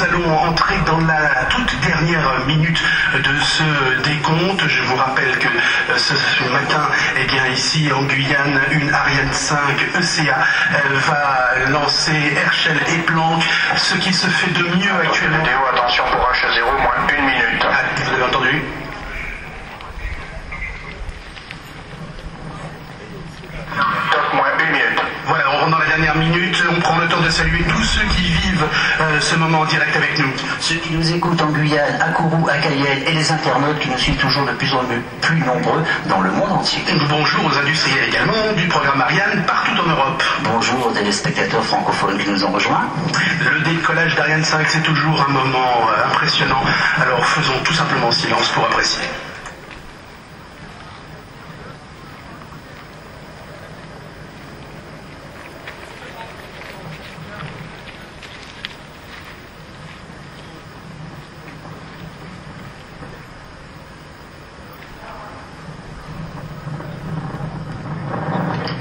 nous allons entrer dans la toute dernière minute de ce décompte. Je vous rappelle que euh, ce, matin, eh bien ici en Guyane, une Ariane 5 ECA va lancer Herschel et Planck, ce qui se fait de mieux actuellement H0, moins une minute. Ah, vous avez entendu Top, moins une minute. Voilà, on rentre dans la dernière minute, on prend le temps de saluer tous ceux qui vivent euh, ce moment en direct avec nous. Ceux qui nous écoutent en Guyane, à Kourou, à Cayenne et les internautes qui nous suivent toujours de plus en plus nombreux dans le monde entier. Bonjour aux industriels également du programme Ariane partout en Europe. Bonjour aux téléspectateurs francophones qui nous ont rejoints. Le décollage d'Ariane 5, c'est toujours un moment euh, impressionnant. Alors faisons tout simplement silence pour apprécier.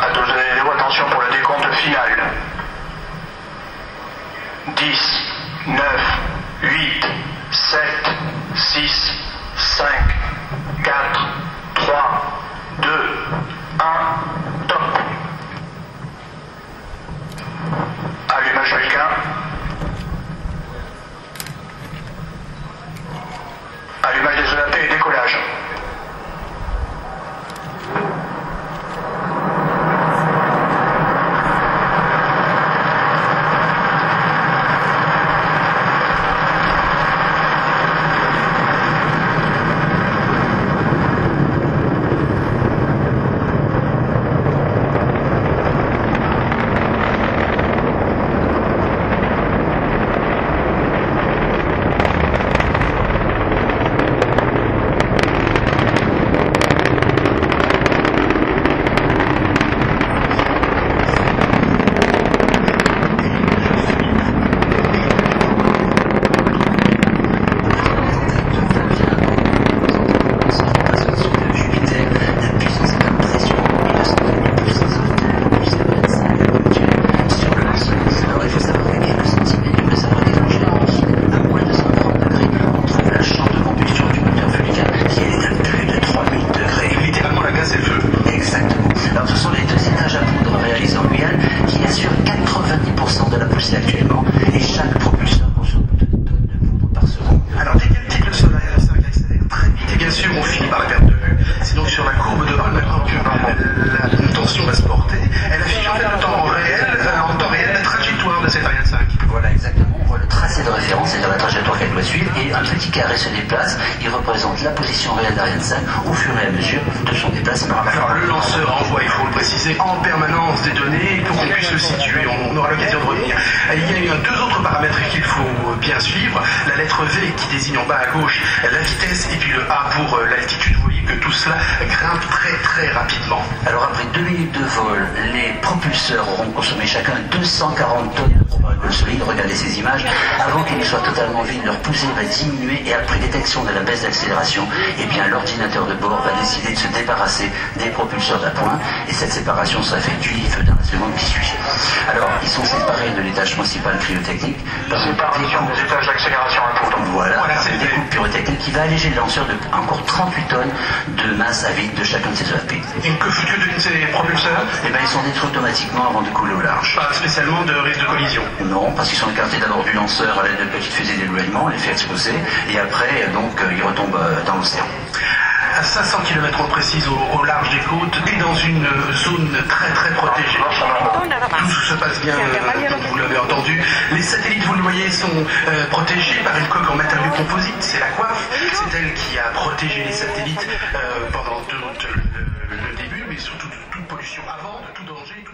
À tous les vidéos, attention pour le décompte final. 10, 9, 8, 7, 6, 5, 4, 3, 2, 1, top. Allumage quelqu'un. Allumage des EAP et décollage. Littéralement la glace et le feu. Exactement. Alors ce sont les deux étages à poudre réalisés en Guyane qui assurent 90% de la poussée actuellement et chaque propulseur consomme 2 tonnes de poudre par seconde. Alors dès qu'elle quitte le sol, Ariane 5 accélère très vite et bien sûr on finit par la perte de vue. C'est donc sur la courbe de Hall maintenant que la tension va se porter. Elle affiche en fait le temps réel, euh, en temps réel la trajectoire de cette Ariane 5. Voilà exactement, on voit le tracé de référence et dans la trajectoire qu'elle doit suivre carré se déplace, il représente la position réelle d'Ariane 5 au fur et à mesure de son déplacement. Alors le lanceur envoie, il faut le préciser, en permanence des données pour qu'on puisse le situer. On, aura l'occasion de revenir. Euh, Il y a eu deux autres paramètres qu'il faut bien suivre. La lettre V qui désigne en bas à gauche la vitesse et puis le A pour euh, l'altitude. Vous voyez que tout cela grimpe très très rapidement. Alors deux minutes de vol, les propulseurs auront consommé chacun 240 tonnes de solide. Regardez ces images. Avant qu'ils ne soient totalement vides, leur poussée va diminuer et après détection de la baisse d'accélération, eh bien l'ordinateur de bord va décider de se débarrasser des propulseurs d'appoint et cette séparation s'effectue dans la seconde qui suit. Alors ils sont séparés de l'étage principal cryotechnique Séparation des étages d'accélération à poudre. voilà, Voilà, par c'est une fait. découpe pyrotechnique qui va alléger le lanceur de encore 38 tonnes de masse à vide de chacun de ses EAP. Et que, que deviennent ces propulseurs Eh bien, ils sont détruits automatiquement avant de couler au large. Pas spécialement de risque de collision. Non, parce qu'ils sont écartés d'abord du lanceur à l'aide de petites fusées d'éloignement, on les fait exploser, et après, donc, euh, ils retombent euh, dans l'océan. À 500 km précise au, large des côtes et dans une zone très très protégée. Tout se passe bien, euh, vous l'avez entendu. Les satellites, vous le voyez, sont euh, protégés par une coque en matériaux composites. C'est la coiffe. C'est elle qui a protégé les satellites euh, pendant tout le, le début, mais surtout de toute pollution avant, de tout danger.